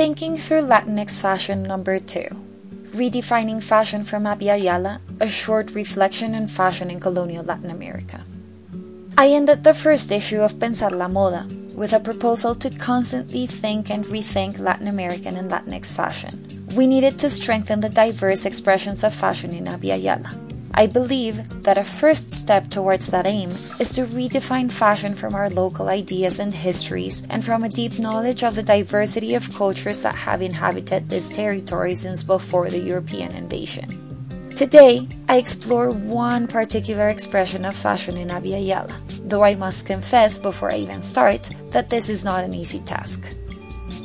Rethinking Through Latinx Fashion Number 2 Redefining Fashion from Abya Yala, a short reflection on fashion in colonial Latin America. I ended the first issue of Pensar la Moda with a proposal to constantly think and rethink Latin American and Latinx fashion. We needed to strengthen the diverse expressions of fashion in Abya. I believe that a first step towards that aim is to redefine fashion from our local ideas and histories and from a deep knowledge of the diversity of cultures that have inhabited this territory since before the European invasion. Today, I explore one particular expression of fashion in Abya Yala, though I must confess before I even start that this is not an easy task.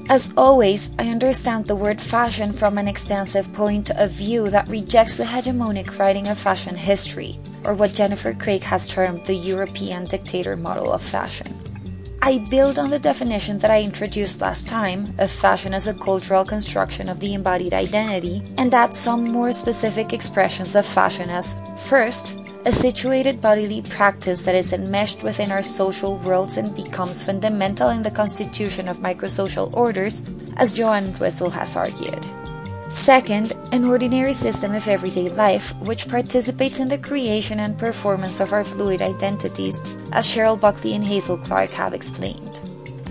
As always, I understand the word fashion from an expansive point of view that rejects the hegemonic writing of fashion history, or what Jennifer Craik has termed the European dictator model of fashion. I build on the definition that I introduced last time of fashion as a cultural construction of the embodied identity and add some more specific expressions of fashion as first, a situated bodily practice that is enmeshed within our social worlds and becomes fundamental in the constitution of microsocial orders, as Joanne Entwistle has argued. Second, an ordinary system of everyday life which participates in the creation and performance of our fluid identities, as Cheryl Buckley and Hazel Clark have explained.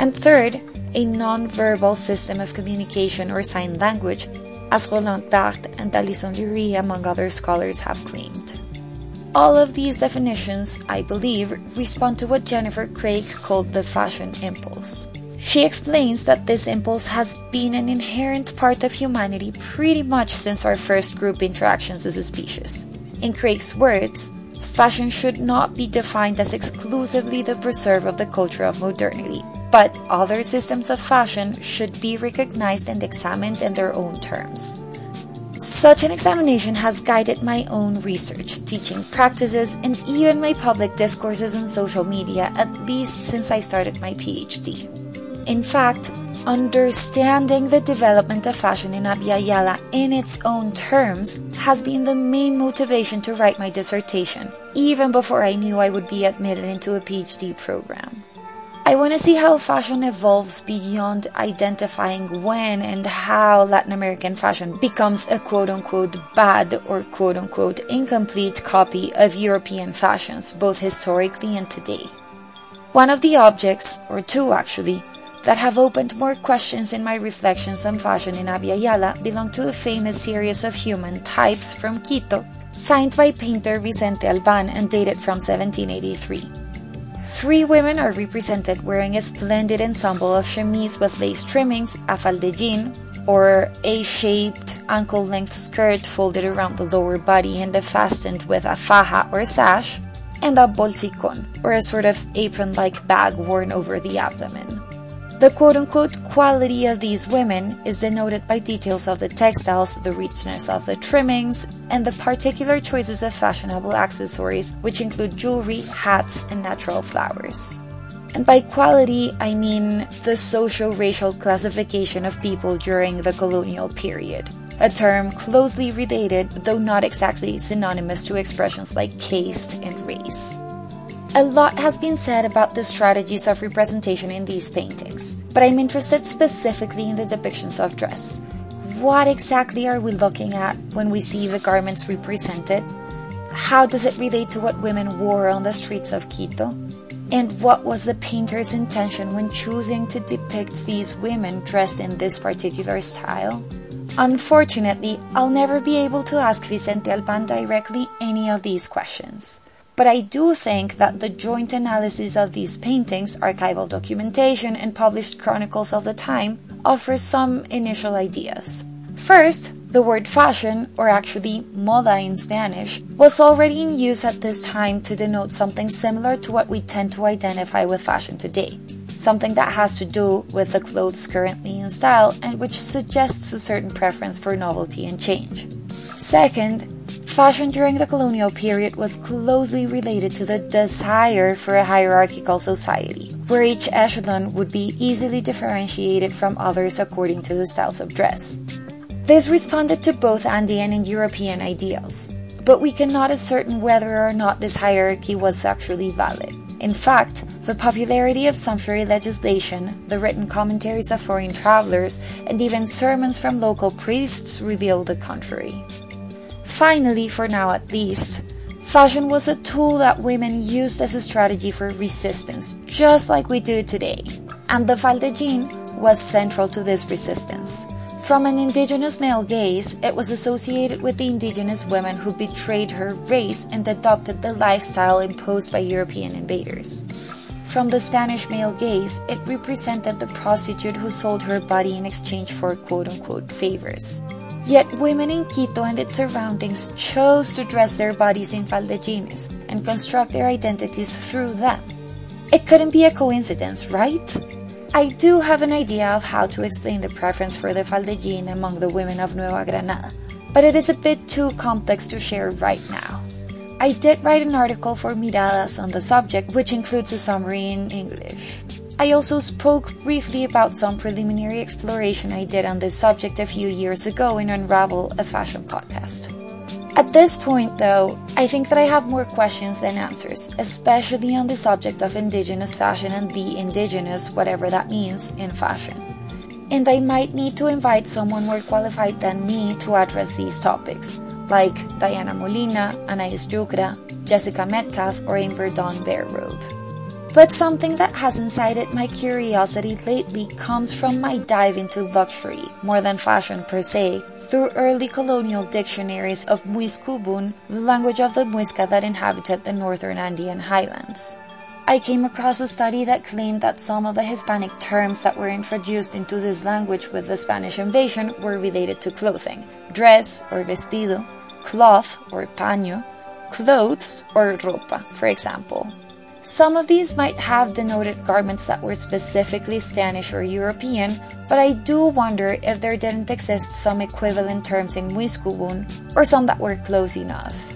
And third, a non-verbal system of communication or sign language, as Roland Barthes and Alison Lurie, among other scholars, have claimed. All of these definitions, I believe, respond to what Jennifer Craik called the fashion impulse. She explains that this impulse has been an inherent part of humanity pretty much since our first group interactions as a species. In Craik's words, fashion should not be defined as exclusively the preserve of the culture of modernity, but other systems of fashion should be recognized and examined in their own terms. Such an examination has guided my own research, teaching practices, and even my public discourses on social media at least since I started my PhD. In fact, understanding the development of fashion in Abya in its own terms has been the main motivation to write my dissertation, even before I knew I would be admitted into a PhD program. I want to see how fashion evolves beyond identifying when and how Latin American fashion becomes a quote unquote bad or quote unquote incomplete copy of European fashions, both historically and today. One of the objects, or two actually, that have opened more questions in my reflections on fashion in Abya Yala belong to a famous series of human types from Quito, signed by painter Vicente Alban and dated from 1783. Three women are represented wearing a splendid ensemble of chemise with lace trimmings, a faldellín, or A-shaped ankle-length skirt folded around the lower body and fastened with a faja or sash, and a bolsicon, or a sort of apron-like bag worn over the abdomen. The quote unquote quality of these women is denoted by details of the textiles, the richness of the trimmings, and the particular choices of fashionable accessories, which include jewelry, hats, and natural flowers. And by quality, I mean the socio racial classification of people during the colonial period, a term closely related, though not exactly synonymous to expressions like caste and race. A lot has been said about the strategies of representation in these paintings, but I'm interested specifically in the depictions of dress. What exactly are we looking at when we see the garments represented? How does it relate to what women wore on the streets of Quito? And what was the painter's intention when choosing to depict these women dressed in this particular style? Unfortunately, I'll never be able to ask Vicente Alban directly any of these questions. But I do think that the joint analysis of these paintings, archival documentation, and published chronicles of the time offers some initial ideas. First, the word fashion, or actually moda in Spanish, was already in use at this time to denote something similar to what we tend to identify with fashion today. Something that has to do with the clothes currently in style and which suggests a certain preference for novelty and change. Second, Fashion during the colonial period was closely related to the desire for a hierarchical society, where each echelon would be easily differentiated from others according to the styles of dress. This responded to both Andean and European ideals, but we cannot ascertain whether or not this hierarchy was actually valid. In fact, the popularity of sumptuary legislation, the written commentaries of foreign travelers, and even sermons from local priests reveal the contrary. Finally, for now at least, fashion was a tool that women used as a strategy for resistance, just like we do today. And the faldellín was central to this resistance. From an indigenous male gaze, it was associated with the indigenous women who betrayed her race and adopted the lifestyle imposed by European invaders. From the Spanish male gaze, it represented the prostitute who sold her body in exchange for quote unquote favors. Yet women in Quito and its surroundings chose to dress their bodies in faldellines and construct their identities through them. It couldn't be a coincidence, right? I do have an idea of how to explain the preference for the faldellín among the women of Nueva Granada, but it is a bit too complex to share right now. I did write an article for Miradas on the subject, which includes a summary in English. I also spoke briefly about some preliminary exploration I did on this subject a few years ago in Unravel, a fashion podcast. At this point, though, I think that I have more questions than answers, especially on the subject of indigenous fashion and the indigenous, whatever that means, in fashion. And I might need to invite someone more qualified than me to address these topics, like Diana Molina, Anais Yucra, Jessica Metcalfe, or Amber Dawn Bear Robe. But something that has incited my curiosity lately comes from my dive into luxury, more than fashion per se, through early colonial dictionaries of Muysccubun, the language of the Muisca that inhabited the northern Andean highlands. I came across a study that claimed that some of the Hispanic terms that were introduced into this language with the Spanish invasion were related to clothing dress or vestido, cloth or paño, clothes or ropa, for example. Some of these might have denoted garments that were specifically Spanish or European, but I do wonder if there didn't exist some equivalent terms in Muysccubun or some that were close enough.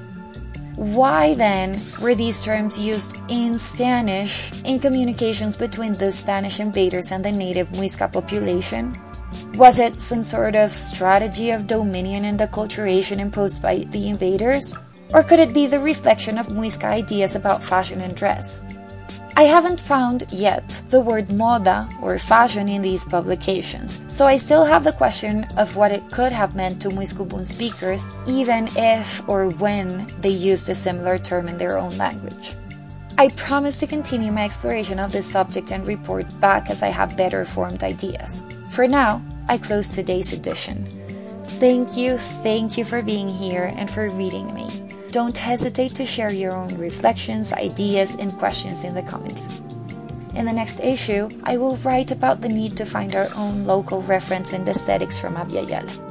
Why then were these terms used in Spanish in communications between the Spanish invaders and the native Muisca population? Was it some sort of strategy of dominion and acculturation imposed by the invaders? Or could it be the reflection of Muisca ideas about fashion and dress? I haven't found yet the word moda or fashion in these publications, so I still have the question of what it could have meant to Muysccubun speakers, even if or when they used a similar term in their own language. I promise to continue my exploration of this subject and report back as I have better formed ideas. For now, I close today's edition. Thank you, thank you for being here and for reading me. Don't hesitate to share your own reflections, ideas, and questions in the comments. In the next issue, I will write about the need to find our own local reference and aesthetics from Abya Yala.